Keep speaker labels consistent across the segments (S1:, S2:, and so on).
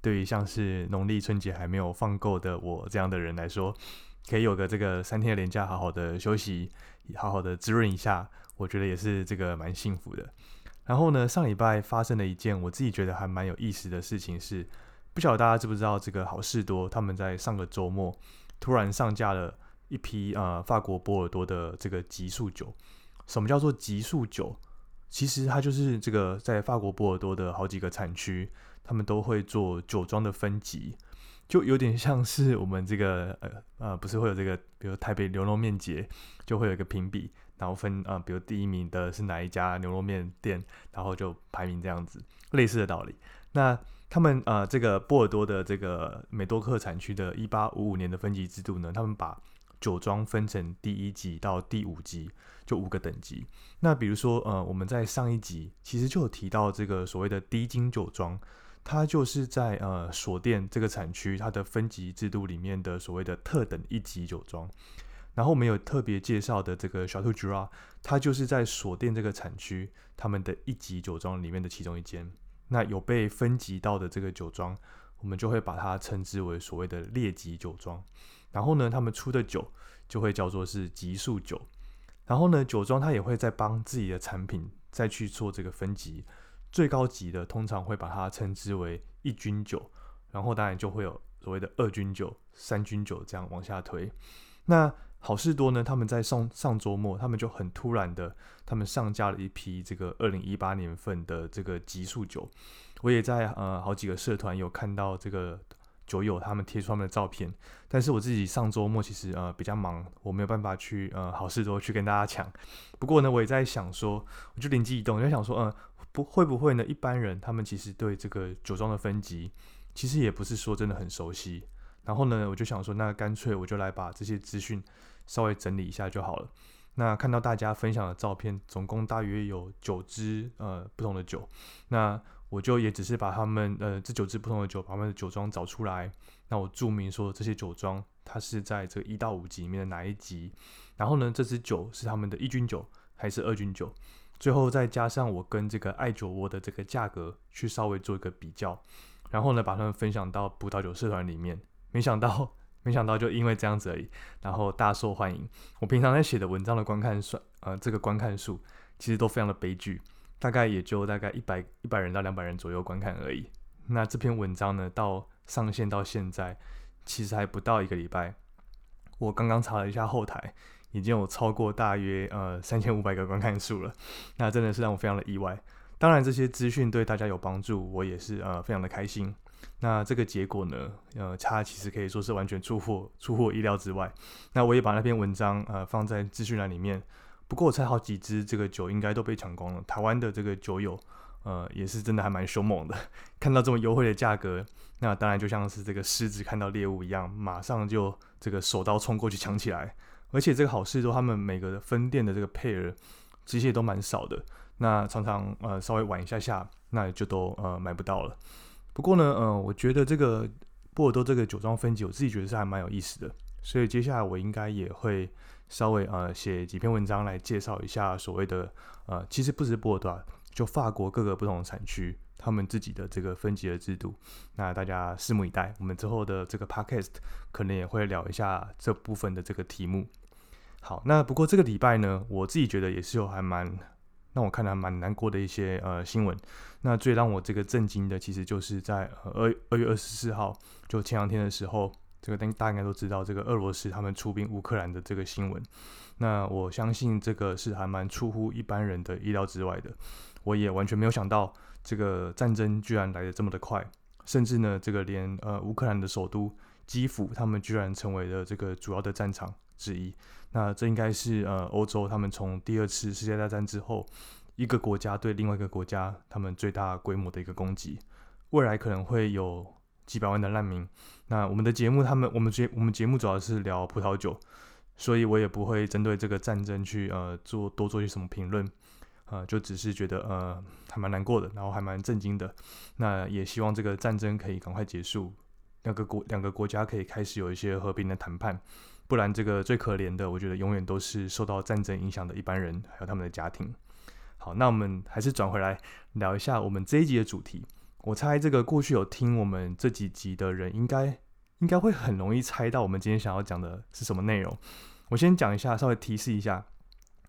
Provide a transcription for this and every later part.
S1: 对于像是农历春节还没有放够的我这样的人来说，可以有个这个三天的连假，好好的休息，好好的滋润一下，我觉得也是这个蛮幸福的。然后呢，上礼拜发生了一件我自己觉得还蛮有意思的事情，是不晓得大家知不知道，这个好事多他们在上个周末突然上架了。一批呃法国波尔多的这个级数酒，什么叫做级数酒？其实它就是这个在法国波尔多的好几个产区，他们都会做酒庄的分级，就有点像是我们这个呃呃不是会有这个，比如台北牛肉面节就会有一个评比，然后分啊，比如第一名的是哪一家牛肉面店，然后就排名这样子，类似的道理。那他们呃这个波尔多的这个美多克产区的一八五五年的分级制度呢，他们把酒庄分成第一级到第五级，就五个等级。那比如说，呃，我们在上一集其实就有提到这个所谓的低精酒庄，它就是在呃锁店这个产区它的分级制度里面的所谓的特等一级酒庄。然后我们有特别介绍的这个小兔 r a 它就是在锁店这个产区他们的一级酒庄里面的其中一间。那有被分级到的这个酒庄，我们就会把它称之为所谓的列级酒庄。然后呢，他们出的酒就会叫做是级数酒。然后呢，酒庄它也会在帮自己的产品再去做这个分级，最高级的通常会把它称之为一军酒。然后当然就会有所谓的二军酒、三军酒这样往下推。那好事多呢，他们在上上周末，他们就很突然的，他们上架了一批这个二零一八年份的这个极速酒。我也在呃好几个社团有看到这个。酒友他们贴出他们的照片，但是我自己上周末其实呃比较忙，我没有办法去呃好事多去跟大家抢。不过呢，我也在想说，我就灵机一动，就想说，嗯，不会不会呢？一般人他们其实对这个酒庄的分级，其实也不是说真的很熟悉。然后呢，我就想说，那干脆我就来把这些资讯稍微整理一下就好了。那看到大家分享的照片，总共大约有九支呃不同的酒，那。我就也只是把他们呃这九支不同的酒，把他们的酒庄找出来，那我注明说这些酒庄它是在这个一到五级里面的哪一级，然后呢这支酒是他们的一军酒还是二军酒，最后再加上我跟这个爱酒窝的这个价格去稍微做一个比较，然后呢把它们分享到葡萄酒社团里面，没想到没想到就因为这样子而已，然后大受欢迎。我平常在写的文章的观看数，呃这个观看数其实都非常的悲剧。大概也就大概一百一百人到两百人左右观看而已。那这篇文章呢，到上线到现在，其实还不到一个礼拜。我刚刚查了一下后台，已经有超过大约呃三千五百个观看数了。那真的是让我非常的意外。当然，这些资讯对大家有帮助，我也是呃非常的开心。那这个结果呢，呃，它其实可以说是完全出乎出乎我意料之外。那我也把那篇文章呃放在资讯栏里面。不过我猜好几支这个酒应该都被抢光了。台湾的这个酒友，呃，也是真的还蛮凶猛的。看到这么优惠的价格，那当然就像是这个狮子看到猎物一样，马上就这个手刀冲过去抢起来。而且这个好事多他们每个分店的这个配额，这些都蛮少的。那常常呃稍微晚一下下，那就都呃买不到了。不过呢，呃，我觉得这个波尔多这个酒庄分级，我自己觉得是还蛮有意思的。所以接下来我应该也会。稍微呃写几篇文章来介绍一下所谓的呃，其实不止波尔多，啊就法国各个不同的产区，他们自己的这个分级的制度。那大家拭目以待，我们之后的这个 podcast 可能也会聊一下这部分的这个题目。好，那不过这个礼拜呢，我自己觉得也是有还蛮让我看的蛮难过的一些呃新闻。那最让我这个震惊的，其实就是在二二月二十四号，就前两天的时候，这个大家应该都知道，这个俄罗斯他们出兵乌克兰的这个新闻。那我相信这个是还蛮出乎一般人的意料之外的。我也完全没有想到，这个战争居然来的这么的快，甚至呢，这个连呃乌克兰的首都基辅，他们居然成为了这个主要的战场之一。那这应该是呃欧洲他们从第二次世界大战之后，一个国家对另外一个国家他们最大规模的一个攻击。未来可能会有几百万的难民。那我们的节目，他们我们节我们节目主要是聊葡萄酒，所以我也不会针对这个战争去呃做多做些什么评论，呃，就只是觉得呃还蛮难过的，然后还蛮震惊的。那也希望这个战争可以赶快结束，两个国两个国家可以开始有一些和平的谈判。不然，这个最可怜的，我觉得永远都是受到战争影响的一般人，还有他们的家庭。好，那我们还是转回来聊一下我们这一集的主题。我猜这个过去有听我们这几集的人，应该应该会很容易猜到我们今天想要讲的是什么内容。我先讲一下，稍微提示一下，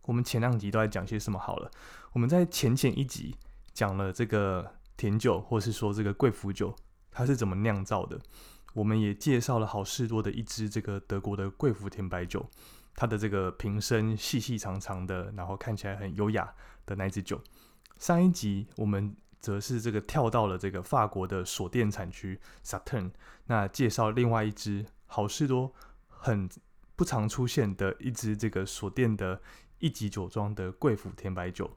S1: 我们前两集都在讲些什么好了。我们在前前一集讲了这个甜酒，或是说这个贵腐酒，它是怎么酿造的。我们也介绍了好事多的一支这个德国的贵腐甜白酒，它的这个瓶身细细长长的，然后看起来很优雅的那支酒。上一集我们则是这个跳到了这个法国的锁店产区 Saturn，那介绍另外一支好事多很不常出现的一支这个锁店的一级酒庄的贵腐甜白酒。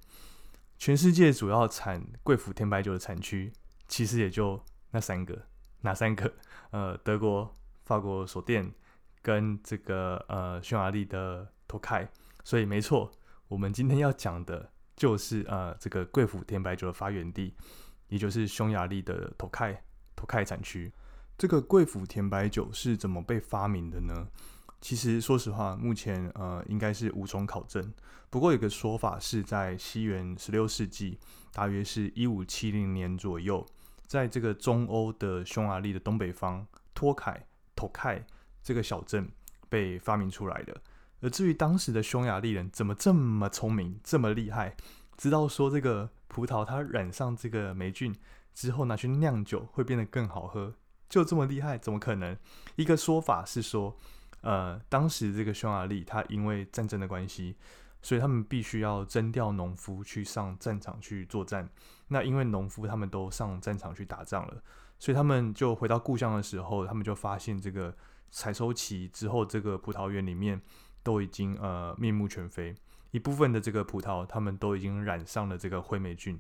S1: 全世界主要产贵腐甜白酒的产区其实也就那三个。哪三个？呃，德国、法国锁店跟这个呃匈牙利的托开。所以没错，我们今天要讲的就是呃这个贵腐甜白酒的发源地，也就是匈牙利的托开托开产区。这个贵腐甜白酒是怎么被发明的呢？其实说实话，目前呃应该是无从考证。不过有个说法是在西元十六世纪，大约是一五七零年左右。在这个中欧的匈牙利的东北方，托凯托凯这个小镇被发明出来的。而至于当时的匈牙利人怎么这么聪明、这么厉害，知道说这个葡萄它染上这个霉菌之后拿去酿酒会变得更好喝，就这么厉害？怎么可能？一个说法是说，呃，当时这个匈牙利它因为战争的关系。所以他们必须要征调农夫去上战场去作战。那因为农夫他们都上战场去打仗了，所以他们就回到故乡的时候，他们就发现这个采收期之后，这个葡萄园里面都已经呃面目全非，一部分的这个葡萄他们都已经染上了这个灰霉菌。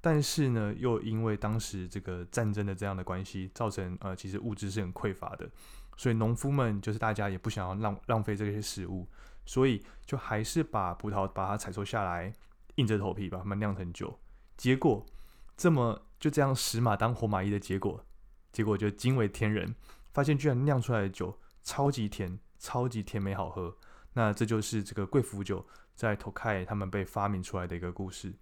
S1: 但是呢，又因为当时这个战争的这样的关系，造成呃其实物资是很匮乏的，所以农夫们就是大家也不想要浪浪费这些食物。所以就还是把葡萄把它采收下来，硬着头皮把它们酿成酒。结果这么就这样死马当活马医的结果，结果就惊为天人，发现居然酿出来的酒超级甜，超级甜美好喝。那这就是这个贵腐酒在托开他们被发明出来的一个故事。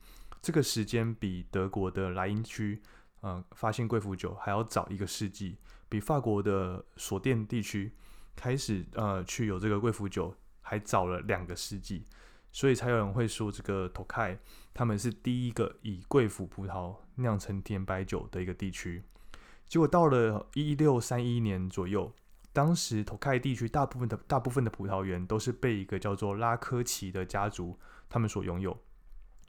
S1: 这个时间比德国的莱茵区，嗯，发现贵腐酒还要早一个世纪，比法国的索甸地区开始呃去有这个贵腐酒。还早了两个世纪，所以才有人会说这个托凯他们是第一个以贵腐葡萄酿成甜白酒的一个地区。结果到了一六三一年左右，当时托凯地区大部分的大部分的葡萄园都是被一个叫做拉科奇的家族他们所拥有。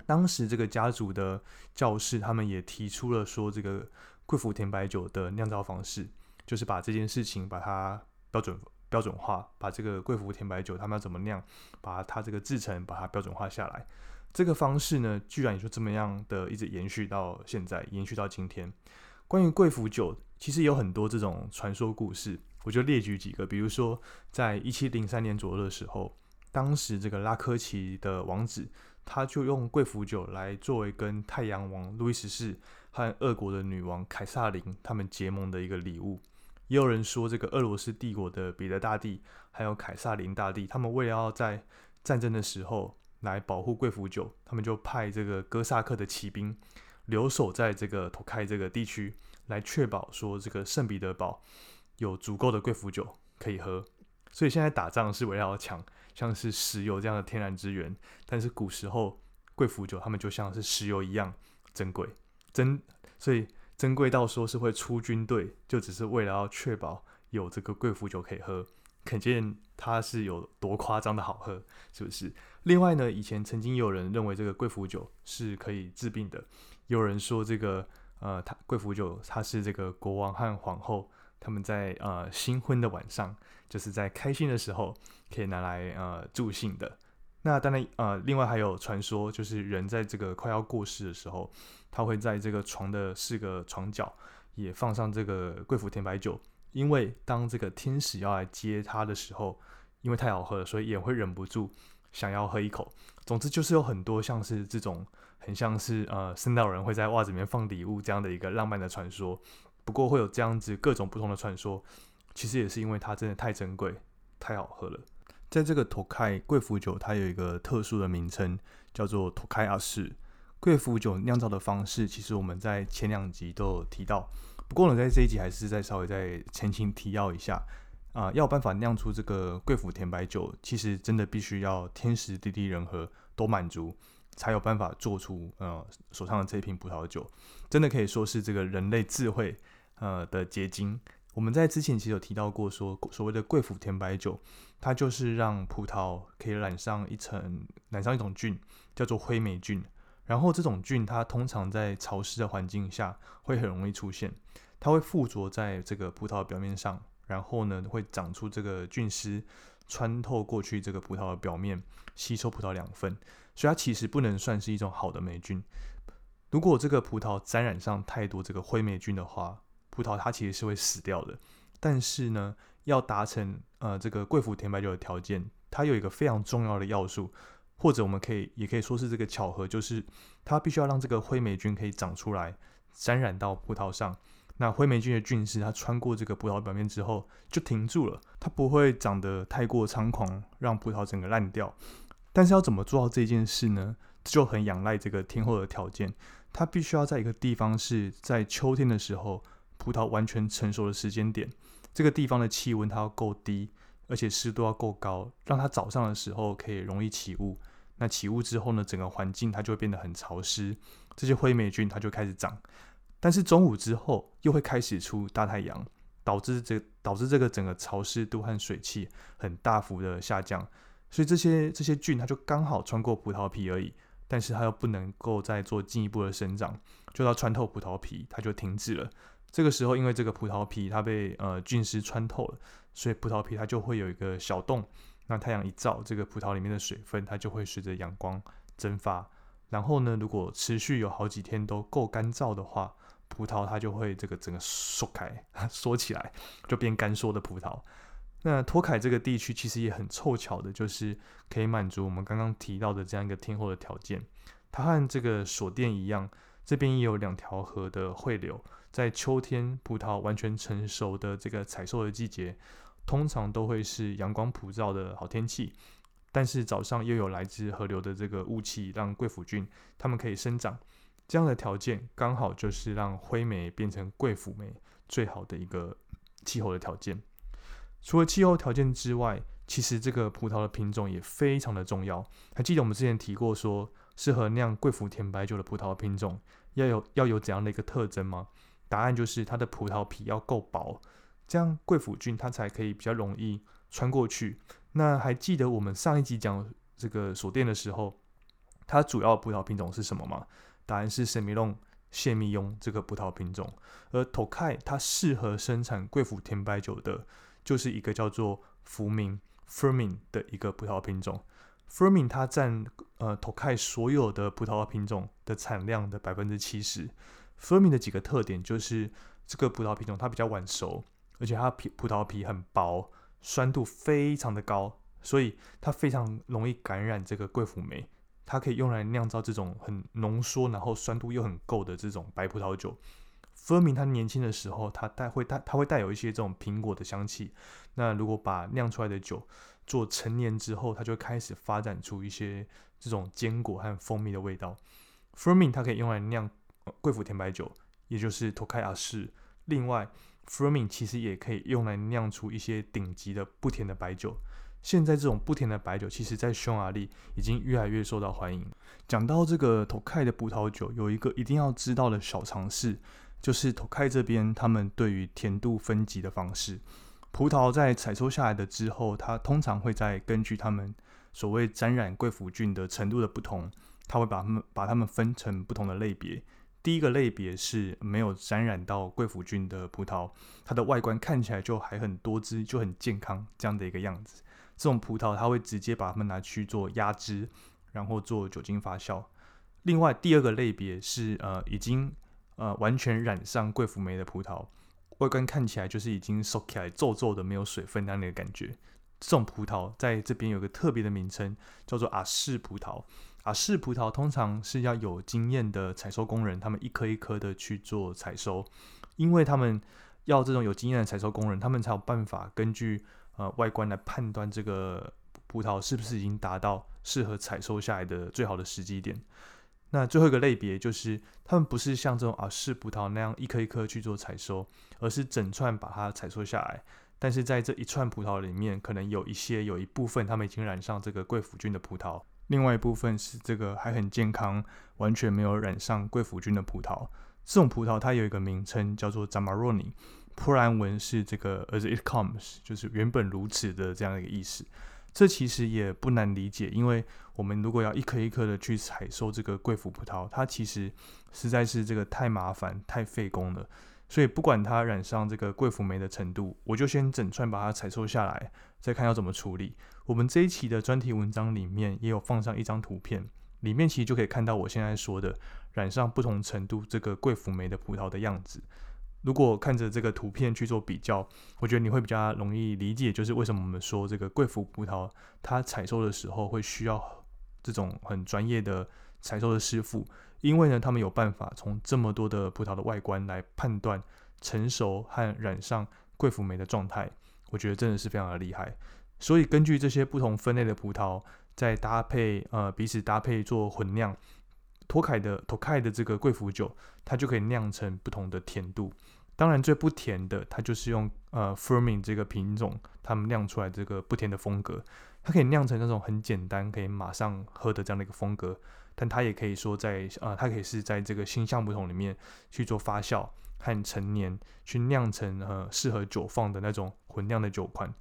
S1: 当时这个家族的教士他们也提出了说，这个贵腐甜白酒的酿造方式，就是把这件事情把它标准。标准化，把这个贵腐甜白酒他们要怎么酿，把它这个制成，把它标准化下来。这个方式呢，居然也就这么样的一直延续到现在，延续到今天。关于贵腐酒，其实有很多这种传说故事，我就列举几个。比如说，在一七零三年左右的时候，当时这个拉科奇的王子，他就用贵腐酒来作为跟太阳王路易十四和俄国的女王凯撒琳他们结盟的一个礼物。也有人说，这个俄罗斯帝国的彼得大帝还有凯撒琳大帝，他们为了要在战争的时候来保护贵腐酒，他们就派这个哥萨克的骑兵留守在这个托开这个地区，来确保说这个圣彼得堡有足够的贵腐酒可以喝。所以现在打仗是为了要抢像是石油这样的天然资源，但是古时候贵腐酒他们就像是石油一样珍贵，珍所以。珍贵到说是会出军队，就只是为了要确保有这个贵腐酒可以喝，可见它是有多夸张的好喝，是不是？另外呢，以前曾经有人认为这个贵腐酒是可以治病的，有人说这个呃，它贵腐酒它是这个国王和皇后他们在呃新婚的晚上，就是在开心的时候可以拿来呃助兴的。那当然，呃，另外还有传说，就是人在这个快要过世的时候，他会在这个床的四个床角也放上这个贵腐甜白酒，因为当这个天使要来接他的时候，因为太好喝了，所以也会忍不住想要喝一口。总之就是有很多像是这种很像是呃圣诞人会在袜子里面放礼物这样的一个浪漫的传说。不过会有这样子各种不同的传说，其实也是因为它真的太珍贵、太好喝了。在这个托开贵腐酒，它有一个特殊的名称，叫做托开阿式贵腐酒酿造的方式。其实我们在前两集都有提到，不过呢，在这一集还是再稍微再前情提要一下啊，要有办法酿出这个贵腐甜白酒，其实真的必须要天时地利人和都满足，才有办法做出呃手上的这一瓶葡萄酒，真的可以说是这个人类智慧呃的结晶。我们在之前其实有提到过，说所谓的贵腐甜白酒，它就是让葡萄可以染上一层染上一种菌，叫做灰霉菌。然后这种菌它通常在潮湿的环境下会很容易出现，它会附着在这个葡萄表面上，然后呢会长出这个菌丝，穿透过去这个葡萄的表面，吸收葡萄养分。所以它其实不能算是一种好的霉菌。如果这个葡萄沾染上太多这个灰霉菌的话，葡萄它其实是会死掉的，但是呢，要达成呃这个贵腐甜白酒的条件，它有一个非常重要的要素，或者我们可以也可以说是这个巧合，就是它必须要让这个灰霉菌可以长出来，沾染到葡萄上。那灰霉菌的菌丝它穿过这个葡萄表面之后就停住了，它不会长得太过猖狂，让葡萄整个烂掉。但是要怎么做到这件事呢？就很仰赖这个天候的条件，它必须要在一个地方是在秋天的时候。葡萄完全成熟的时间点，这个地方的气温它要够低，而且湿度要够高，让它早上的时候可以容易起雾。那起雾之后呢，整个环境它就会变得很潮湿，这些灰霉菌它就开始长。但是中午之后又会开始出大太阳，导致这导致这个整个潮湿度和水汽很大幅的下降。所以这些这些菌它就刚好穿过葡萄皮而已，但是它又不能够再做进一步的生长，就要穿透葡萄皮，它就停止了。这个时候，因为这个葡萄皮它被呃菌丝穿透了，所以葡萄皮它就会有一个小洞。那太阳一照，这个葡萄里面的水分它就会随着阳光蒸发。然后呢，如果持续有好几天都够干燥的话，葡萄它就会这个整个缩开、缩起来，就变干缩的葡萄。那托凯这个地区其实也很凑巧的，就是可以满足我们刚刚提到的这样一个天候的条件。它和这个锁店一样。这边也有两条河的汇流，在秋天葡萄完全成熟的这个采收的季节，通常都会是阳光普照的好天气。但是早上又有来自河流的这个雾气，让贵腐菌它们可以生长。这样的条件刚好就是让灰霉变成贵腐霉最好的一个气候的条件。除了气候条件之外，其实这个葡萄的品种也非常的重要。还记得我们之前提过说。适合酿贵腐甜白酒的葡萄品种要有要有怎样的一个特征吗？答案就是它的葡萄皮要够薄，这样贵腐菌它才可以比较容易穿过去。那还记得我们上一集讲这个锁店的时候，它主要葡萄品种是什么吗？答案是神米隆谢密雍这个葡萄品种。而 Tokai 它适合生产贵腐甜白酒的，就是一个叫做福明 Fermin 的一个葡萄品种。Fermin 它占呃 Tokai 所有的葡萄品种的产量的百分之七十。Fermin 的几个特点就是这个葡萄品种它比较晚熟，而且它皮葡萄皮很薄，酸度非常的高，所以它非常容易感染这个贵腐酶。它可以用来酿造这种很浓缩，然后酸度又很够的这种白葡萄酒。Fermin 它年轻的时候，它带会带它会带有一些这种苹果的香气。那如果把酿出来的酒做成年之后，它就开始发展出一些这种坚果和蜂蜜的味道。Fermin 它可以用来酿贵腐甜白酒，也就是托开亚式。另外，Fermin 其实也可以用来酿出一些顶级的不甜的白酒。现在这种不甜的白酒，其实在匈牙利已经越来越受到欢迎。讲到这个托开的葡萄酒，有一个一定要知道的小常识，就是托开这边他们对于甜度分级的方式。葡萄在采收下来的之后，它通常会在根据它们所谓沾染贵腐菌的程度的不同，它会把它们把它们分成不同的类别。第一个类别是没有沾染到贵腐菌的葡萄，它的外观看起来就还很多汁，就很健康这样的一个样子。这种葡萄它会直接把它们拿去做压汁，然后做酒精发酵。另外第二个类别是呃已经呃完全染上贵腐霉的葡萄。外观看起来就是已经收起来皱皱的，没有水分那样的感觉。这种葡萄在这边有个特别的名称，叫做阿氏葡萄。阿氏葡萄通常是要有经验的采收工人，他们一颗一颗的去做采收，因为他们要这种有经验的采收工人，他们才有办法根据呃外观来判断这个葡萄是不是已经达到适合采收下来的最好的时机点。那最后一个类别就是，他们不是像这种啊是葡萄那样一颗一颗去做采收，而是整串把它采收下来。但是在这一串葡萄里面，可能有一些有一部分他们已经染上这个贵腐菌的葡萄，另外一部分是这个还很健康、完全没有染上贵腐菌的葡萄。这种葡萄它有一个名称叫做 Zamaroni，波兰文是这个 As it comes，就是原本如此的这样一个意思。这其实也不难理解，因为我们如果要一颗一颗的去采收这个贵腐葡萄，它其实实在是这个太麻烦、太费工了。所以不管它染上这个贵腐霉的程度，我就先整串把它采收下来，再看要怎么处理。我们这一期的专题文章里面也有放上一张图片，里面其实就可以看到我现在说的染上不同程度这个贵腐霉的葡萄的样子。如果看着这个图片去做比较，我觉得你会比较容易理解，就是为什么我们说这个贵腐葡萄它采收的时候会需要这种很专业的采收的师傅，因为呢，他们有办法从这么多的葡萄的外观来判断成熟和染上贵腐酶的状态，我觉得真的是非常的厉害。所以根据这些不同分类的葡萄，再搭配呃彼此搭配做混酿。托凯的托凯的这个贵腐酒，它就可以酿成不同的甜度。当然，最不甜的，它就是用呃 f e r m i n g 这个品种，他们酿出来这个不甜的风格，它可以酿成那种很简单，可以马上喝的这样的一个风格。但它也可以说在呃，它可以是在这个新橡木桶里面去做发酵和陈年，去酿成呃适合酒放的那种混酿的酒款。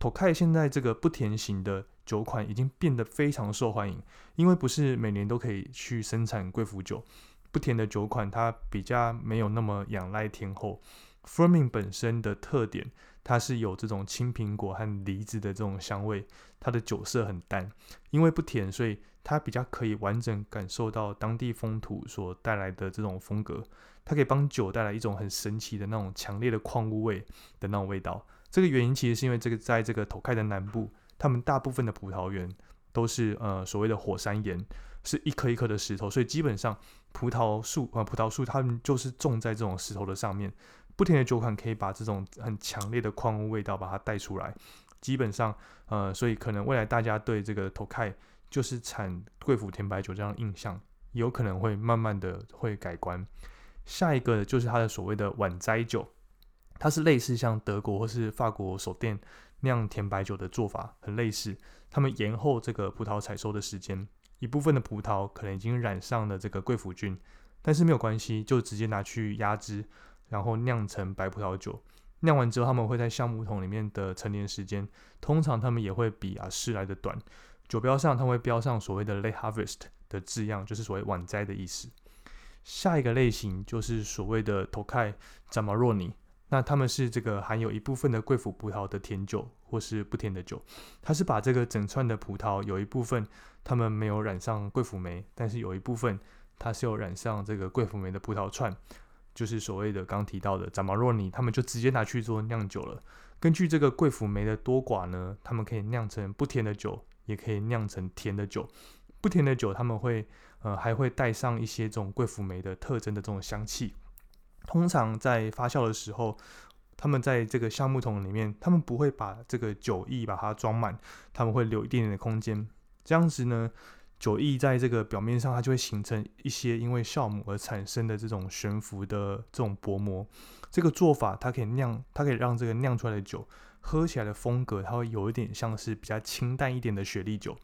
S1: Tokay 现在这个不甜型的。酒款已经变得非常受欢迎，因为不是每年都可以去生产贵腐酒。不甜的酒款它比较没有那么仰赖天后。f e r m i n g 本身的特点，它是有这种青苹果和梨子的这种香味，它的酒色很淡。因为不甜，所以它比较可以完整感受到当地风土所带来的这种风格。它可以帮酒带来一种很神奇的那种强烈的矿物味的那种味道。这个原因其实是因为这个在这个头开的南部。他们大部分的葡萄园都是呃所谓的火山岩，是一颗一颗的石头，所以基本上葡萄树呃葡萄树它们就是种在这种石头的上面。不甜的酒款可以把这种很强烈的矿物味道把它带出来。基本上呃，所以可能未来大家对这个 Tokai 就是产贵腐甜白酒这样的印象，有可能会慢慢的会改观。下一个就是它的所谓的晚摘酒，它是类似像德国或是法国手店。酿甜白酒的做法很类似，他们延后这个葡萄采收的时间，一部分的葡萄可能已经染上了这个贵腐菌，但是没有关系，就直接拿去压汁，然后酿成白葡萄酒。酿完之后，他们会在橡木桶里面的陈年时间，通常他们也会比啊试来的短。酒标上，他们会标上所谓的 late harvest 的字样，就是所谓晚摘的意思。下一个类型就是所谓的 Tokai Zamaroni。那他们是这个含有一部分的贵腐葡萄的甜酒，或是不甜的酒。它是把这个整串的葡萄有一部分，他们没有染上贵腐酶，但是有一部分它是有染上这个贵腐酶的葡萄串，就是所谓的刚提到的扎马若尼，他们就直接拿去做酿酒了。根据这个贵腐酶的多寡呢，他们可以酿成不甜的酒，也可以酿成甜的酒。不甜的酒他们会呃还会带上一些这种贵腐酶的特征的这种香气。通常在发酵的时候，他们在这个橡木桶里面，他们不会把这个酒液把它装满，他们会留一点点的空间。这样子呢，酒液在这个表面上，它就会形成一些因为酵母而产生的这种悬浮的这种薄膜。这个做法它可以酿，它可以让这个酿出来的酒喝起来的风格，它会有一点像是比较清淡一点的雪莉酒。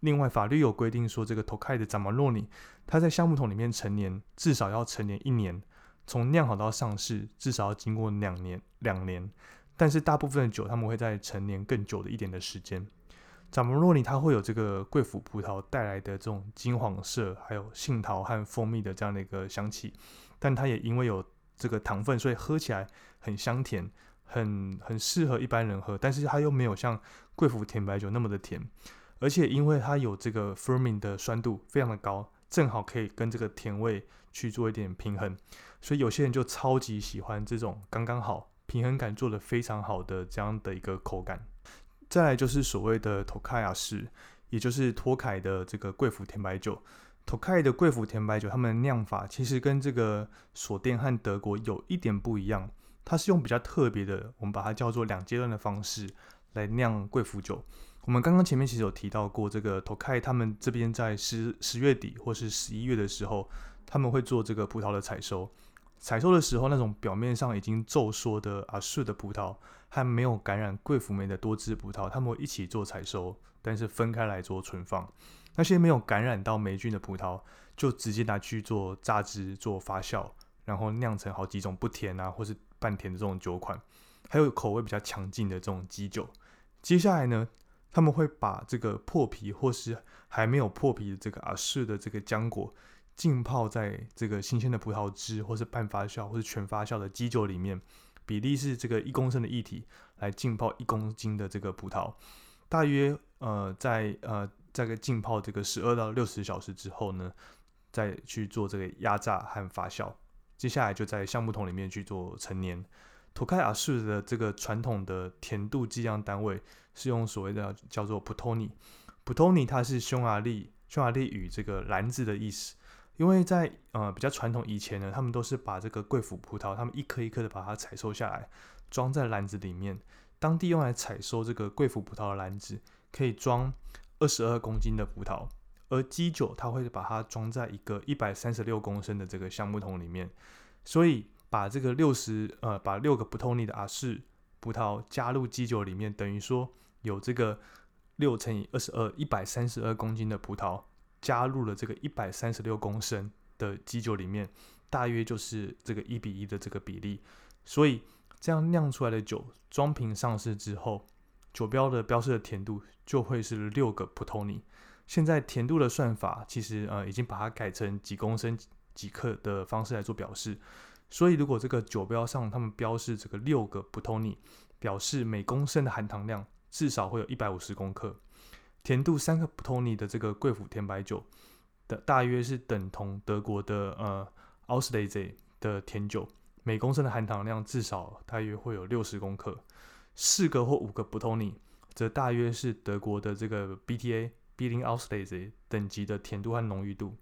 S1: 另外，法律有规定说，这个 Tokai 的 Zamaroni，它在橡木桶里面陈年至少要陈年一年。从酿好到上市，至少要经过两年。两年，但是大部分的酒他们会在陈年更久的一点的时间。长博洛尼它会有这个贵腐葡萄带来的这种金黄色，还有杏桃和蜂蜜的这样的一个香气，但它也因为有这个糖分，所以喝起来很香甜，很很适合一般人喝。但是它又没有像贵腐甜白酒那么的甜，而且因为它有这个 FERMI 的酸度非常的高，正好可以跟这个甜味去做一点平衡，所以有些人就超级喜欢这种刚刚好平衡感做的非常好的这样的一个口感。再来就是所谓的托卡亚式，也就是托凯的这个贵腐甜白酒。托凯的贵腐甜白酒，他们的酿法其实跟这个索甸和德国有一点不一样，它是用比较特别的，我们把它叫做两阶段的方式来酿贵腐酒。我们刚刚前面其实有提到过，这个托凯他们这边在十十月底或是十一月的时候，他们会做这个葡萄的采收。采收的时候，那种表面上已经皱缩的阿树的葡萄和没有感染贵腐酶的多汁葡萄，他们会一起做采收，但是分开来做存放。那些没有感染到霉菌的葡萄，就直接拿去做榨汁、做发酵，然后酿成好几种不甜啊或是半甜的这种酒款，还有口味比较强劲的这种基酒。接下来呢，他们会把这个破皮或是还没有破皮的这个阿树的这个浆果。浸泡在这个新鲜的葡萄汁，或是半发酵，或是全发酵的基酒里面，比例是这个一公升的液体来浸泡一公斤的这个葡萄。大约呃在呃在个浸泡这个十二到六十小时之后呢，再去做这个压榨和发酵。接下来就在橡木桶里面去做陈年。托开亚式的这个传统的甜度计量单位是用所谓的叫做普托尼。普托尼它是匈牙利匈牙利语这个篮子的意思。因为在呃比较传统以前呢，他们都是把这个贵腐葡萄，他们一颗一颗的把它采收下来，装在篮子里面。当地用来采收这个贵腐葡萄的篮子可以装二十二公斤的葡萄，而基酒它会把它装在一个一百三十六公升的这个橡木桶里面。所以把这个六十呃把六个不透泥的阿氏葡萄加入基酒里面，等于说有这个六乘以二十二一百三十二公斤的葡萄。加入了这个一百三十六公升的基酒里面，大约就是这个一比一的这个比例，所以这样酿出来的酒装瓶上市之后，酒标的标示的甜度就会是六个普托尼。现在甜度的算法其实呃已经把它改成几公升几克的方式来做表示，所以如果这个酒标上他们标示这个六个普托尼，表示每公升的含糖量至少会有一百五十公克。甜度三个普托尼的这个贵腐甜白酒的大约是等同德国的呃奥斯雷泽的甜酒，每公升的含糖量至少大约会有六十公克。四个或五个普托尼则大约是德国的这个 BTA b 零奥斯雷泽等级的甜度和浓郁度。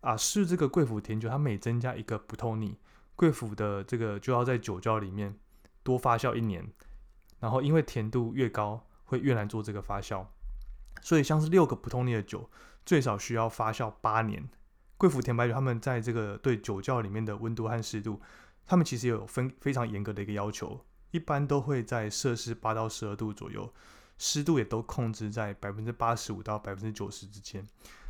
S1: 啊，是这个贵腐甜酒，它每增加一个普托尼，贵腐的这个就要在酒窖里面多发酵一年，然后因为甜度越高，会越难做这个发酵。所以，像是六个普通尼的酒，最少需要发酵八年。贵腐甜白酒，他们在这个对酒窖里面的温度和湿度，他们其实有分非常严格的一个要求，一般都会在摄氏八到十二度左右，湿度也都控制在百分之八十五到百分之九十之间。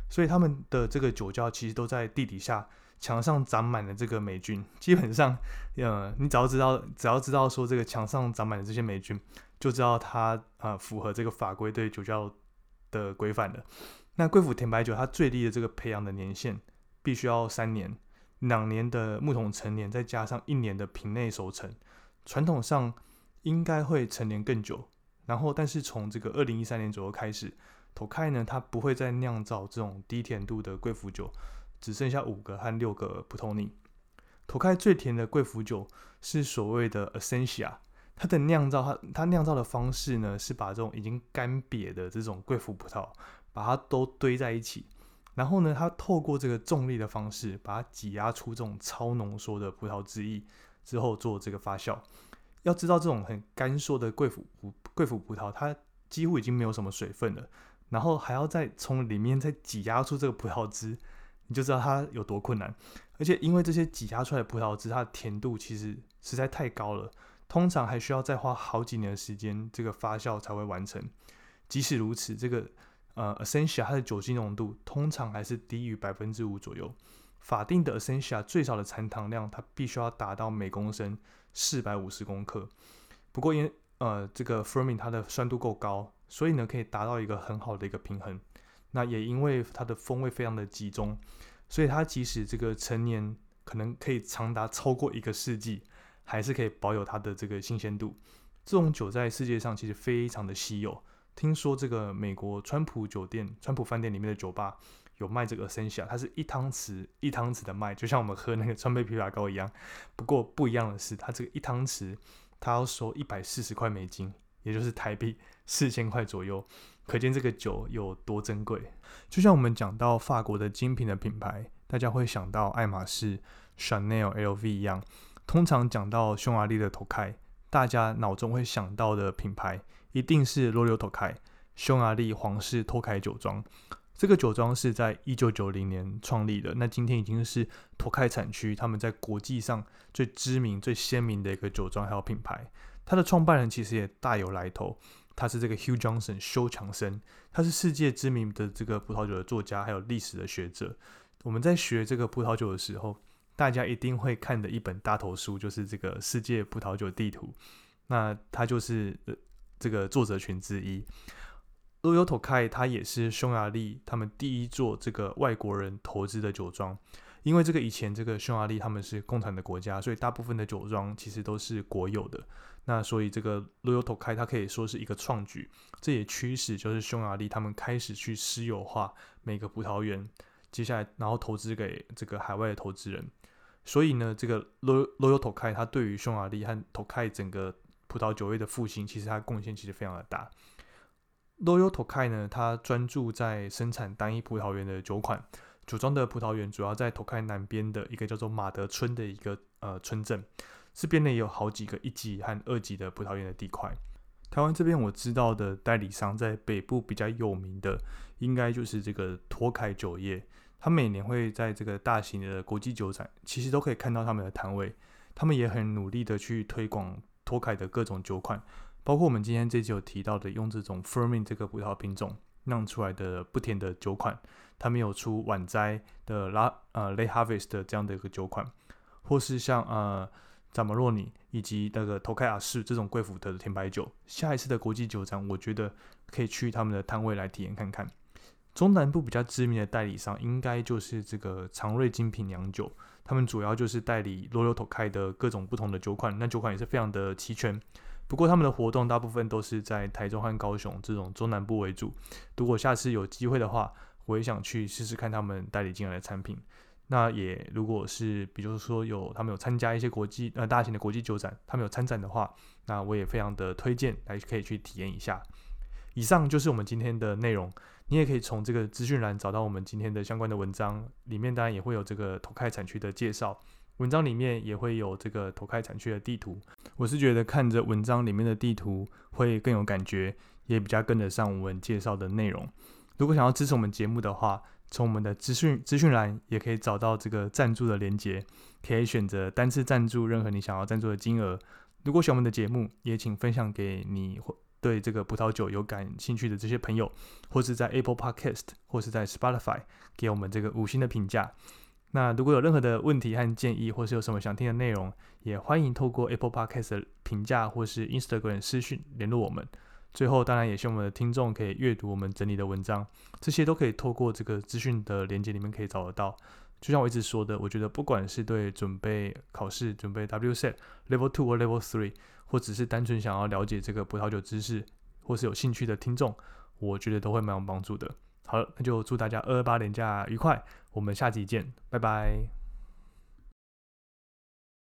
S1: 所以，他们的这个酒窖其实都在地底下，墙上长满了这个霉菌。基本上，呃，你只要知道，只要知道说这个墙上长满了这些霉菌，就知道它啊符合这个法规对酒窖。的规范的，那贵腐甜白酒它最低的这个培养的年限必须要三年，两年的木桶陈年，再加上一年的瓶内熟成，传统上应该会陈年更久。然后，但是从这个二零一三年左右开始，头开呢，它不会再酿造这种低甜度的贵腐酒，只剩下五个和六个普通尼。头开最甜的贵腐酒是所谓的 Essentia。它的酿造，它它酿造的方式呢，是把这种已经干瘪的这种贵腐葡萄，把它都堆在一起，然后呢，它透过这个重力的方式，把它挤压出这种超浓缩的葡萄汁液之后做这个发酵。要知道，这种很干缩的贵腐贵腐葡萄，它几乎已经没有什么水分了，然后还要再从里面再挤压出这个葡萄汁，你就知道它有多困难。而且因为这些挤压出来的葡萄汁，它的甜度其实实在太高了。通常还需要再花好几年的时间，这个发酵才会完成。即使如此，这个呃 Essentia 它的酒精浓度通常还是低于百分之五左右。法定的 Essentia 最少的残糖量，它必须要达到每公升四百五十公克。不过因呃这个 Fermin 它的酸度够高，所以呢可以达到一个很好的一个平衡。那也因为它的风味非常的集中，所以它即使这个陈年可能可以长达超过一个世纪，还是可以保有它的这个新鲜度。这种酒在世界上其实非常的稀有。听说这个美国川普酒店、川普饭店里面的酒吧有卖这个圣霞它是一汤匙一汤匙的卖，就像我们喝那个川贝枇杷膏一样。不过不一样的是，它这个一汤匙它要收一百四十块美金，也就是台币四千块左右。可见这个酒有多珍贵。就像我们讲到法国的精品的品牌，大家会想到爱马仕、Chanel、LV 一样。通常讲到匈牙利的托凯大家脑中会想到的品牌一定是 l o r o Tokai，匈牙利皇室托凯酒庄。这个酒庄是在一九九零年创立的，那今天已经是托凯产区他们在国际上最知名、最鲜明的一个酒庄还有品牌。它的创办人其实也大有来头。他是这个 Hugh Johnson 修强森，他是世界知名的这个葡萄酒的作家，还有历史的学者。我们在学这个葡萄酒的时候，大家一定会看的一本大头书，就是这个世界葡萄酒地图。那他就是这个作者群之一。l o y o t o k a i 他也是匈牙利他们第一座这个外国人投资的酒庄。因为这个以前这个匈牙利他们是共产的国家，所以大部分的酒庄其实都是国有的。那所以这个 toyota 它可以说是一个创举，这也驱使就是匈牙利他们开始去私有化每个葡萄园，接下来然后投资给这个海外的投资人。所以呢，这个 l o y o t o k a i 它对于匈牙利和 t o k a i 整个葡萄酒业的复兴，其实它贡献其实非常的大。l o y o t o k a i 呢，它专注在生产单一葡萄园的酒款，酒庄的葡萄园主要在 t o k a i 南边的一个叫做马德村的一个呃村镇。这边呢也有好几个一级和二级的葡萄园的地块。台湾这边我知道的代理商在北部比较有名的，应该就是这个托凯酒业。他每年会在这个大型的国际酒展，其实都可以看到他们的摊位。他们也很努力的去推广托凯的各种酒款，包括我们今天这集有提到的用这种 Firmin 这个葡萄品种酿出来的不甜的酒款。他们有出晚摘的拉呃 Late Harvest 的这样的一个酒款，或是像呃。扎马洛尼以及那个托凯亚士这种贵腐的甜白酒，下一次的国际酒展，我觉得可以去他们的摊位来体验看看。中南部比较知名的代理商，应该就是这个长瑞精品洋酒，他们主要就是代理罗尤托凯的各种不同的酒款，那酒款也是非常的齐全。不过他们的活动大部分都是在台中和高雄这种中南部为主。如果下次有机会的话，我也想去试试看他们代理进来的产品。那也，如果是比如说有他们有参加一些国际呃大型的国际酒展，他们有参展的话，那我也非常的推荐来可以去体验一下。以上就是我们今天的内容，你也可以从这个资讯栏找到我们今天的相关的文章，里面当然也会有这个投开产区的介绍，文章里面也会有这个投开产区的地图。我是觉得看着文章里面的地图会更有感觉，也比较跟得上我们介绍的内容。如果想要支持我们节目的话，从我们的资讯资讯栏也可以找到这个赞助的连接，可以选择单次赞助任何你想要赞助的金额。如果喜欢我们的节目，也请分享给你或对这个葡萄酒有感兴趣的这些朋友，或是在 Apple Podcast 或是在 Spotify 给我们这个五星的评价。那如果有任何的问题和建议，或是有什么想听的内容，也欢迎透过 Apple Podcast 的评价或是 Instagram 私讯联络我们。最后，当然也希望我们的听众可以阅读我们整理的文章，这些都可以透过这个资讯的连接里面可以找得到。就像我一直说的，我觉得不管是对准备考试、准备 WSET Level Two 或 Level Three，或只是单纯想要了解这个葡萄酒知识，或是有兴趣的听众，我觉得都会蛮有帮助的。好了，那就祝大家二二八年假愉快，我们下集见，拜拜。